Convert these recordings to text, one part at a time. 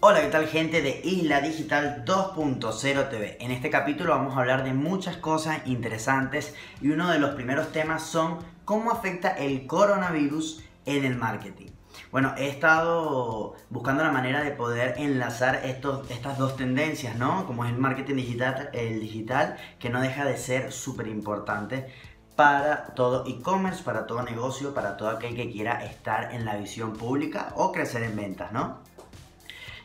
Hola, ¿qué tal gente de Isla Digital 2.0 TV? En este capítulo vamos a hablar de muchas cosas interesantes y uno de los primeros temas son cómo afecta el coronavirus en el marketing. Bueno, he estado buscando la manera de poder enlazar estos, estas dos tendencias, ¿no? Como es el marketing digital, el digital, que no deja de ser súper importante para todo e-commerce, para todo negocio, para todo aquel que quiera estar en la visión pública o crecer en ventas, ¿no?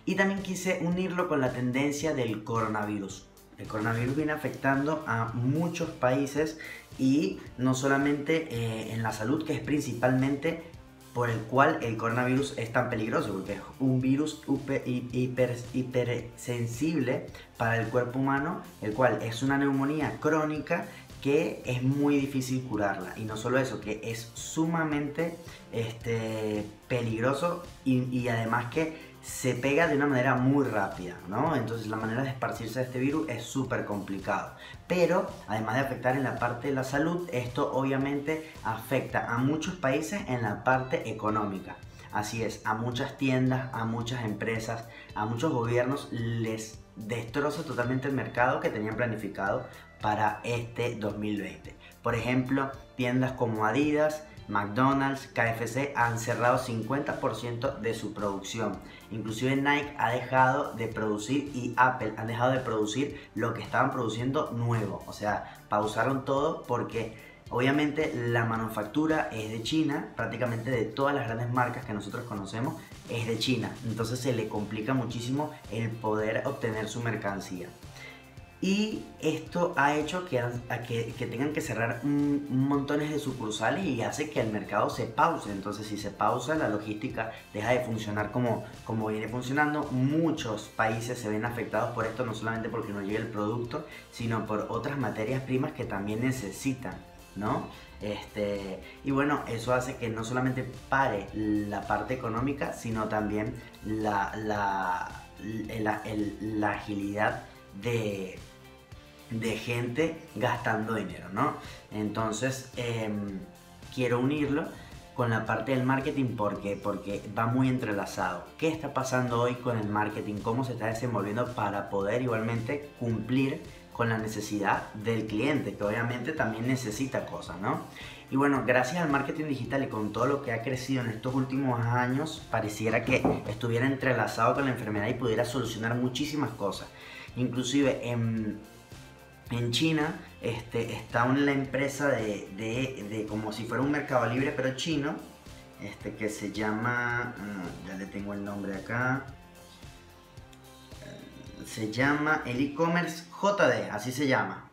Y también quise unirlo con la tendencia del coronavirus. El coronavirus viene afectando a muchos países y no solamente eh, en la salud, que es principalmente por el cual el coronavirus es tan peligroso, porque es un virus hiper, hipersensible para el cuerpo humano, el cual es una neumonía crónica que es muy difícil curarla. Y no solo eso, que es sumamente este, peligroso y además que se pega de una manera muy rápida, ¿no? Entonces la manera de esparcirse de este virus es súper complicado. Pero además de afectar en la parte de la salud, esto obviamente afecta a muchos países en la parte económica. Así es, a muchas tiendas, a muchas empresas, a muchos gobiernos les destroza totalmente el mercado que tenían planificado para este 2020. Por ejemplo, tiendas como Adidas, McDonald's, KFC han cerrado 50% de su producción. Inclusive Nike ha dejado de producir y Apple han dejado de producir lo que estaban produciendo nuevo. O sea, pausaron todo porque obviamente la manufactura es de China, prácticamente de todas las grandes marcas que nosotros conocemos es de China. Entonces se le complica muchísimo el poder obtener su mercancía. Y esto ha hecho que, que, tengan que cerrar montones de sucursales y hace que el mercado se pause. Entonces, si se pausa, la logística deja de funcionar como, como viene funcionando. Muchos países se ven afectados por esto, no solamente porque no llega el producto, sino por otras materias primas que también necesitan, ¿no? Este, y bueno, eso hace que no solamente pare la parte económica, sino también la, la, la agilidad de de gente gastando dinero, ¿no? Entonces, em, quiero unirlo con la parte del marketing porque porque va muy entrelazado. ¿Qué está pasando hoy con el marketing? ¿Cómo se está desenvolviendo para poder igualmente cumplir con la necesidad del cliente, que obviamente también necesita cosas, ¿no? Y bueno, gracias al marketing digital y con todo lo que ha crecido en estos últimos años, pareciera que estuviera entrelazado con la enfermedad y pudiera solucionar muchísimas cosas. Inclusive en en China este, está una empresa de, como si fuera un mercado libre pero chino, este, que se llama, ah, ya le tengo el nombre acá, se llama el e-commerce JD, así se llama.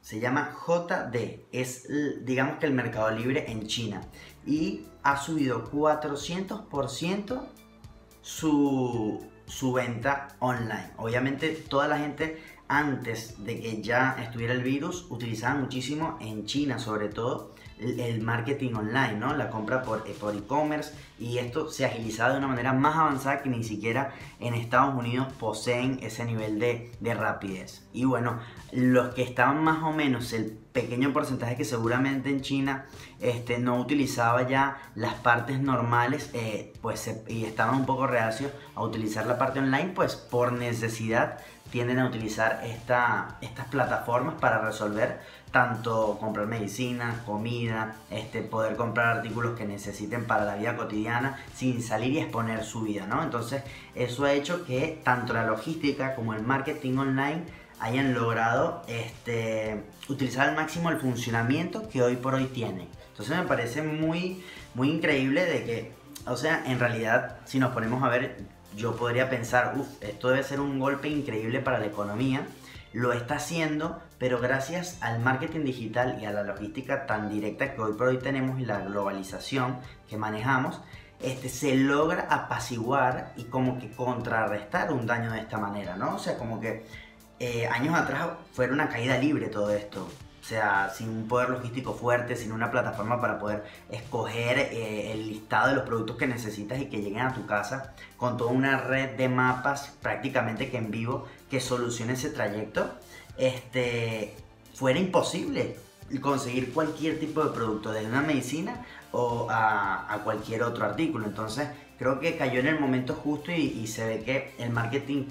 Se llama JD, es digamos que el mercado libre en China y ha subido 400% su, su venta online. Obviamente toda la gente antes de que ya estuviera el virus, utilizaban muchísimo en China sobre todo el, marketing online, ¿no? La compra por eh, e-commerce y esto se agilizado de una manera más avanzada que ni siquiera en Estados Unidos poseen ese nivel de, rapidez. Y bueno, los que estaban más o menos, el pequeño porcentaje que seguramente en China este, no utilizaba ya las partes normales, eh, pues y estaban un poco reacios a utilizar la parte online, pues por necesidad tienden a utilizar esta, estas plataformas para resolver tanto comprar medicina, comida, este, poder comprar artículos que necesiten para la vida cotidiana sin salir y exponer su vida, ¿no? Entonces eso ha hecho que tanto la logística como el marketing online hayan logrado este, utilizar al máximo el funcionamiento que hoy por hoy tiene. Entonces me parece muy, muy increíble de que, o sea, en realidad si nos ponemos a ver yo podría pensar, uff, esto debe ser un golpe increíble para la economía. Lo está haciendo, pero gracias al marketing digital y a la logística tan directa que hoy por hoy tenemos y la globalización que manejamos, este, se logra apaciguar y como que contrarrestar un daño de esta manera, ¿no? O sea, como que eh, años atrás fue una caída libre todo esto. O sea, sin un poder logístico fuerte, sin una plataforma para poder escoger eh, el listado de los productos que necesitas y que lleguen a tu casa, con toda una red de mapas prácticamente que en vivo que solucione ese trayecto, este, fuera imposible conseguir cualquier tipo de producto, desde una medicina o a, cualquier otro artículo. Entonces creo que cayó en el momento justo y, se ve que el marketing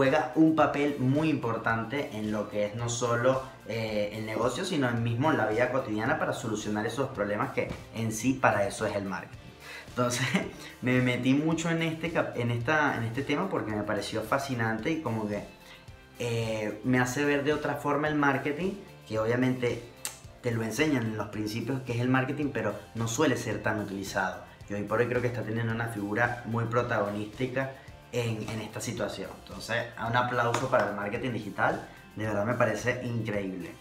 juega un papel muy importante en lo que es no solo eh, el negocio, sino en mismo la vida cotidiana para solucionar esos problemas que en sí para eso es el marketing. Entonces me metí mucho en este, en, esta, en este tema porque me pareció fascinante y como que eh, me hace ver de otra forma el marketing, que obviamente te lo enseñan en los principios que es el marketing, pero no suele ser tan utilizado. Y hoy por hoy creo que está teniendo una figura muy protagonística en, esta situación. Entonces, un aplauso para el marketing digital, de verdad me parece increíble.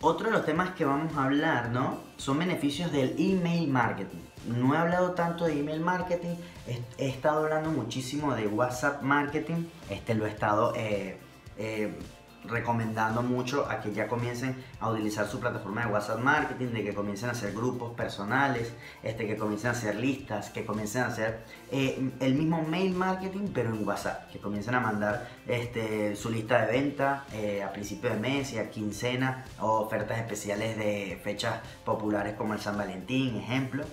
Otro de los temas que vamos a hablar, ¿no? Son beneficios del email marketing. No he hablado tanto de email marketing, he, estado hablando muchísimo de WhatsApp marketing. Este lo he estado eh, eh, recomendando mucho a que ya comiencen a utilizar su plataforma de WhatsApp Marketing, de que comiencen a hacer grupos personales, este, que comiencen a hacer listas, que comiencen a hacer eh, el mismo mail marketing pero en WhatsApp, que comiencen a mandar este, su lista de venta eh, a principio de mes y a quincena o ofertas especiales de fechas populares como el San Valentín, ejemplo.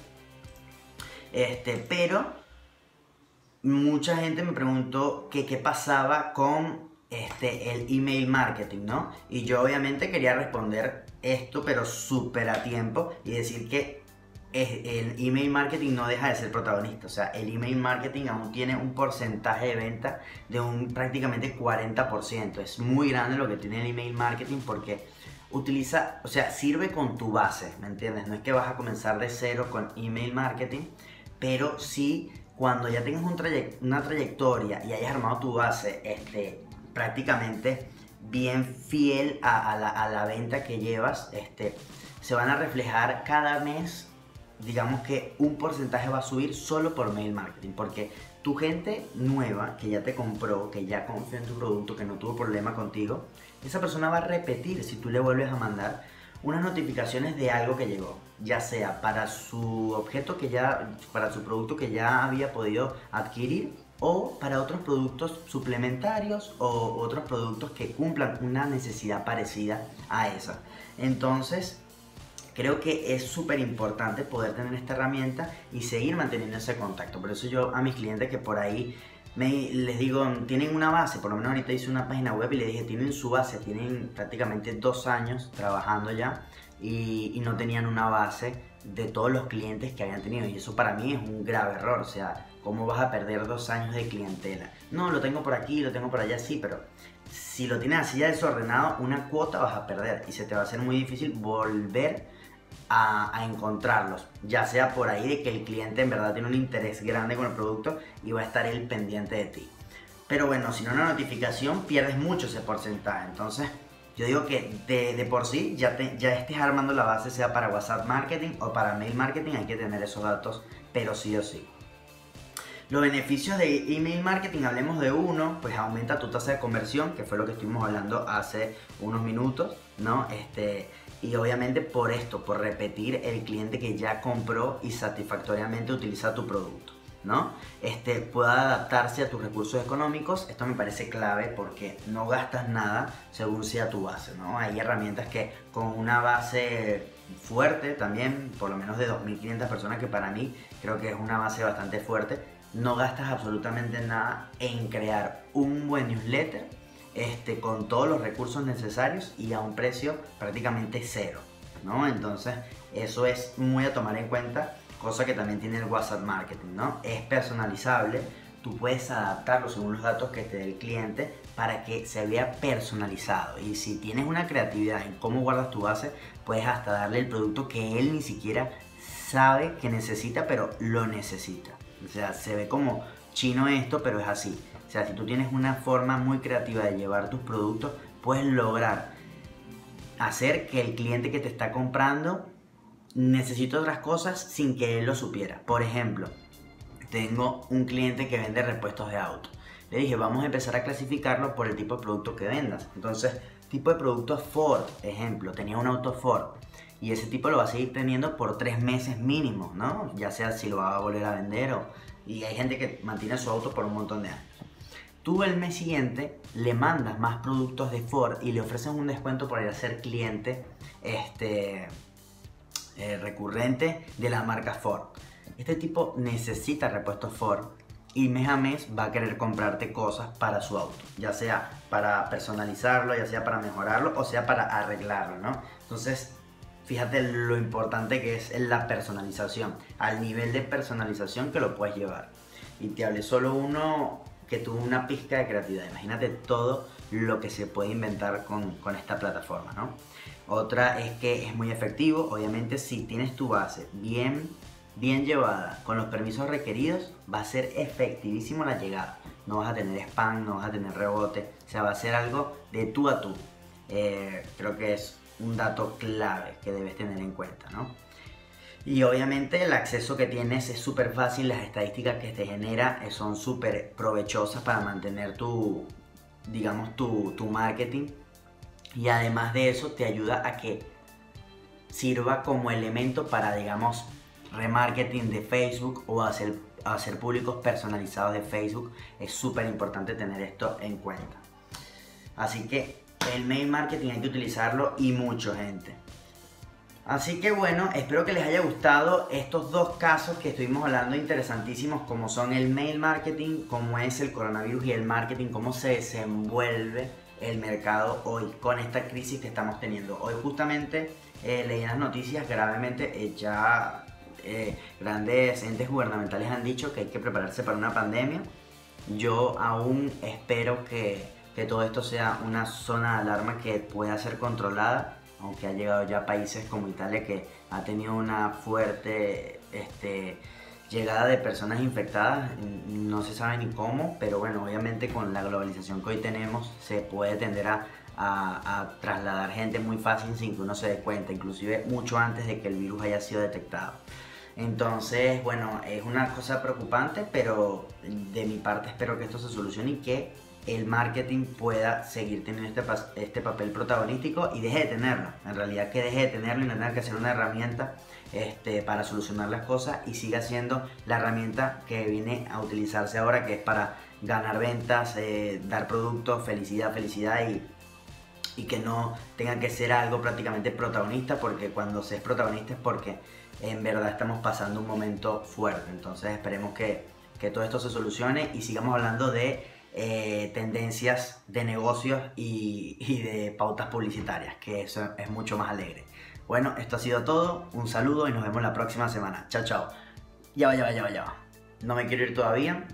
Este, pero mucha gente me preguntó que qué pasaba con este, el email marketing, ¿no? Y yo obviamente quería responder esto, pero súper a tiempo y decir que el email marketing no deja de ser protagonista. O sea, el email marketing aún tiene un porcentaje de venta de un prácticamente 40%. Es muy grande lo que tiene el email marketing porque utiliza, o sea, sirve con tu base, ¿me entiendes? No es que vas a comenzar de cero con email marketing, pero sí cuando ya tengas una trayectoria y hayas armado tu base este, prácticamente bien fiel a, la, venta que llevas, este, se van a reflejar cada mes, digamos que un porcentaje va a subir solo por mail marketing, porque tu gente nueva que ya te compró, que ya confía en tu producto, que no tuvo problema contigo, esa persona va a repetir si tú le vuelves a mandar unas notificaciones de algo que llegó, ya sea para su objeto que ya, para su producto que ya había podido adquirir o para otros productos suplementarios o otros productos que cumplan una necesidad parecida a esa. Entonces, creo que es súper importante poder tener esta herramienta y seguir manteniendo ese contacto. Por eso yo a mis clientes que por ahí me, les digo, tienen una base, por lo menos ahorita hice una página web y les dije, tienen su base, tienen prácticamente dos años trabajando ya y, y no tenían una base de todos los clientes que habían tenido. Y eso para mí es un grave error. O sea, ¿Cómo vas a perder dos años de clientela? No, lo tengo por aquí, lo tengo por allá, sí, pero si lo tienes así ya desordenado, una cuota vas a perder y se te va a hacer muy difícil volver a, encontrarlos. Ya sea por ahí de que el cliente en verdad tiene un interés grande con el producto y va a estar él pendiente de ti. Pero bueno, si no una notificación, pierdes mucho ese porcentaje. Entonces, yo digo que de, por sí ya, estés armando la base, sea para WhatsApp marketing o para mail marketing, hay que tener esos datos, pero sí o sí. Los beneficios de email marketing, hablemos de uno, pues aumenta tu tasa de conversión, que fue lo que estuvimos hablando hace unos minutos, ¿no? Este, y obviamente por esto, por repetir el cliente que ya compró y satisfactoriamente utiliza tu producto. ¿No? Este, pueda adaptarse a tus recursos económicos. Esto me parece clave porque no gastas nada según sea tu base, ¿no? Hay herramientas que con una base fuerte también, por lo menos de 2.500 personas, que para mí creo que es una base bastante fuerte, no gastas absolutamente nada en crear un buen newsletter este, con todos los recursos necesarios y a un precio prácticamente cero. ¿no? Entonces, eso es muy a tomar en cuenta, cosa que también tiene el WhatsApp Marketing. ¿no? Es personalizable, tú puedes adaptarlo según los datos que te dé el cliente para que se vea personalizado. Y si tienes una creatividad en cómo guardas tu base, puedes hasta darle el producto que él ni siquiera sabe que necesita, pero lo necesita. O sea, se ve como chino esto, pero es así. O sea, si tú tienes una forma muy creativa de llevar tus productos, puedes lograr hacer que el cliente que te está comprando necesite otras cosas sin que él lo supiera. Por ejemplo, tengo un cliente que vende repuestos de auto. Le dije, vamos a empezar a clasificarlo por el tipo de producto que vendas. Entonces, tipo de producto Ford, ejemplo, tenía un auto Ford y ese tipo lo va a seguir teniendo por tres meses mínimo, ¿no? Ya sea si lo va a volver a vender o... Y hay gente que mantiene su auto por un montón de años. Tú el mes siguiente le mandas más productos de Ford y le ofreces un descuento por ir a ser cliente este, eh, recurrente de la marca Ford. Este tipo necesita repuestos Ford y mes a mes va a querer comprarte cosas para su auto, ya sea para personalizarlo, ya sea para mejorarlo o sea para arreglarlo, ¿no? Entonces, fíjate lo importante que es la personalización, al nivel de personalización que lo puedes llevar. Y te hablé solo uno que tuvo una pizca de creatividad, imagínate todo lo que se puede inventar con, con esta plataforma, ¿no? Otra es que es muy efectivo, obviamente si tienes tu base bien bien llevada, con los permisos requeridos, va a ser efectivísimo la llegada. No vas a tener spam, no vas a tener rebote, o sea, va a ser algo de tú a tú. Eh, creo que es un dato clave que debes tener en cuenta, ¿no? Y obviamente el acceso que tienes es súper fácil, las estadísticas que te genera son súper provechosas para mantener tu, digamos, tu, tu marketing. Y además de eso te ayuda a que sirva como elemento para, digamos, remarketing de Facebook o hacer, hacer públicos personalizados de Facebook. Es súper importante tener esto en cuenta. Así que el mail marketing hay que utilizarlo y mucho, gente. Así que bueno, espero que les haya gustado estos dos casos que estuvimos hablando interesantísimos, como son el mail marketing, cómo es el coronavirus y el marketing, cómo se desenvuelve el mercado hoy con esta crisis que estamos teniendo. Hoy justamente eh, leí las noticias gravemente, eh, ya eh, grandes entes gubernamentales han dicho que hay que prepararse para una pandemia. Yo aún espero que, que todo esto sea una zona de alarma que pueda ser controlada, aunque ha llegado ya a países como Italia que ha tenido una fuerte este, llegada de personas infectadas, no se sabe ni cómo, pero bueno, obviamente con la globalización que hoy tenemos se puede tender a, a, a, trasladar gente muy fácil sin que uno se dé cuenta, inclusive mucho antes de que el virus haya sido detectado. Entonces, bueno, es una cosa preocupante, pero de mi parte espero que esto se solucione y que el marketing pueda seguir teniendo este, este papel protagonístico y deje de tenerlo. En realidad que deje de tenerlo y no tenga que ser una herramienta este, para solucionar las cosas y siga siendo la herramienta que viene a utilizarse ahora, que es para ganar ventas, eh, dar productos, felicidad, felicidad y, que no tenga que ser algo prácticamente protagonista, porque cuando se es protagonista es porque en verdad estamos pasando un momento fuerte. Entonces esperemos que, todo esto se solucione y sigamos hablando de eh, tendencias de negocios y, y, de pautas publicitarias, que eso es mucho más alegre. Bueno, esto ha sido todo. Un saludo y nos vemos la próxima semana. Chao, chao. Ya va, ya va, ya va, ya va. No me quiero ir todavía.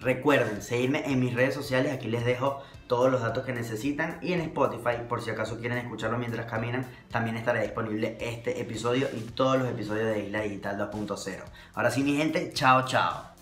Recuerden seguirme en mis redes sociales, aquí les dejo todos los datos que necesitan y en Spotify, por si acaso quieren escucharlo mientras caminan, también estará disponible este episodio y todos los episodios de Isla Digital 2.0. Ahora sí, mi gente, chao, chao.